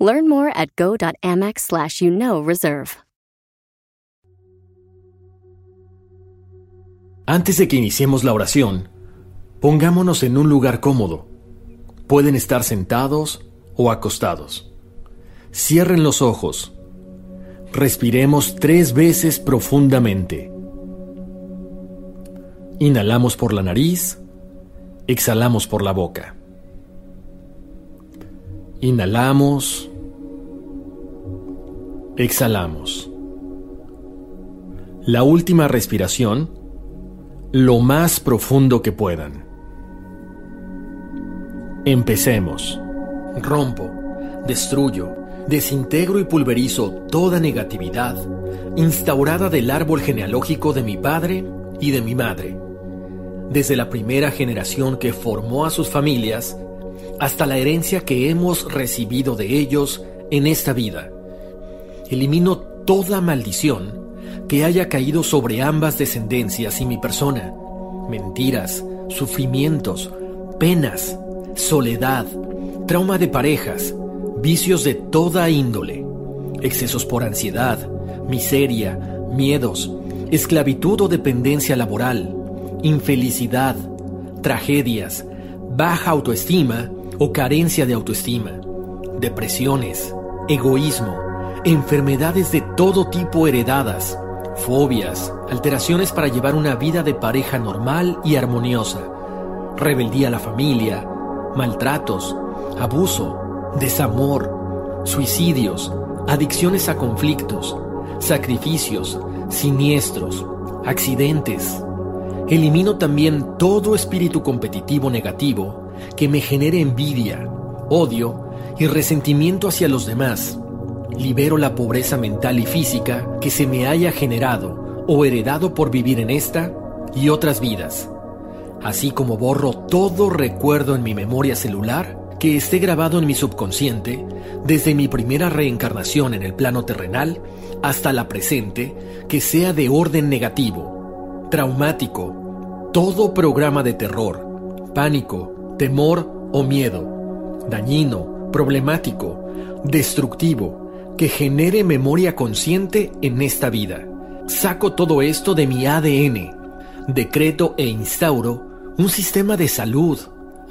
Learn more at go.amex slash you know reserve. Antes de que iniciemos la oración, pongámonos en un lugar cómodo. Pueden estar sentados o acostados. Cierren los ojos. Respiremos tres veces profundamente. Inhalamos por la nariz, exhalamos por la boca. Inhalamos, exhalamos. La última respiración, lo más profundo que puedan. Empecemos. Rompo, destruyo, desintegro y pulverizo toda negatividad instaurada del árbol genealógico de mi padre y de mi madre, desde la primera generación que formó a sus familias hasta la herencia que hemos recibido de ellos en esta vida. Elimino toda maldición que haya caído sobre ambas descendencias y mi persona, mentiras, sufrimientos, penas, soledad, trauma de parejas, vicios de toda índole, excesos por ansiedad, miseria, miedos, esclavitud o dependencia laboral, infelicidad, tragedias, baja autoestima o carencia de autoestima, depresiones, egoísmo, enfermedades de todo tipo heredadas, fobias, alteraciones para llevar una vida de pareja normal y armoniosa, rebeldía a la familia, maltratos, abuso, desamor, suicidios, adicciones a conflictos, sacrificios, siniestros, accidentes. Elimino también todo espíritu competitivo negativo que me genere envidia, odio y resentimiento hacia los demás. Libero la pobreza mental y física que se me haya generado o heredado por vivir en esta y otras vidas, así como borro todo recuerdo en mi memoria celular que esté grabado en mi subconsciente desde mi primera reencarnación en el plano terrenal hasta la presente que sea de orden negativo, traumático, todo programa de terror, pánico, temor o miedo, dañino, problemático, destructivo, que genere memoria consciente en esta vida. Saco todo esto de mi ADN, decreto e instauro un sistema de salud,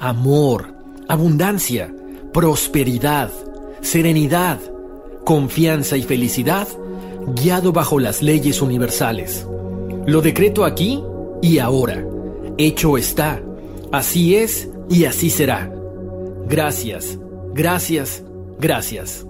amor, abundancia, prosperidad, serenidad, confianza y felicidad, guiado bajo las leyes universales. Lo decreto aquí y ahora. Hecho está. Así es y así será. Gracias, gracias, gracias.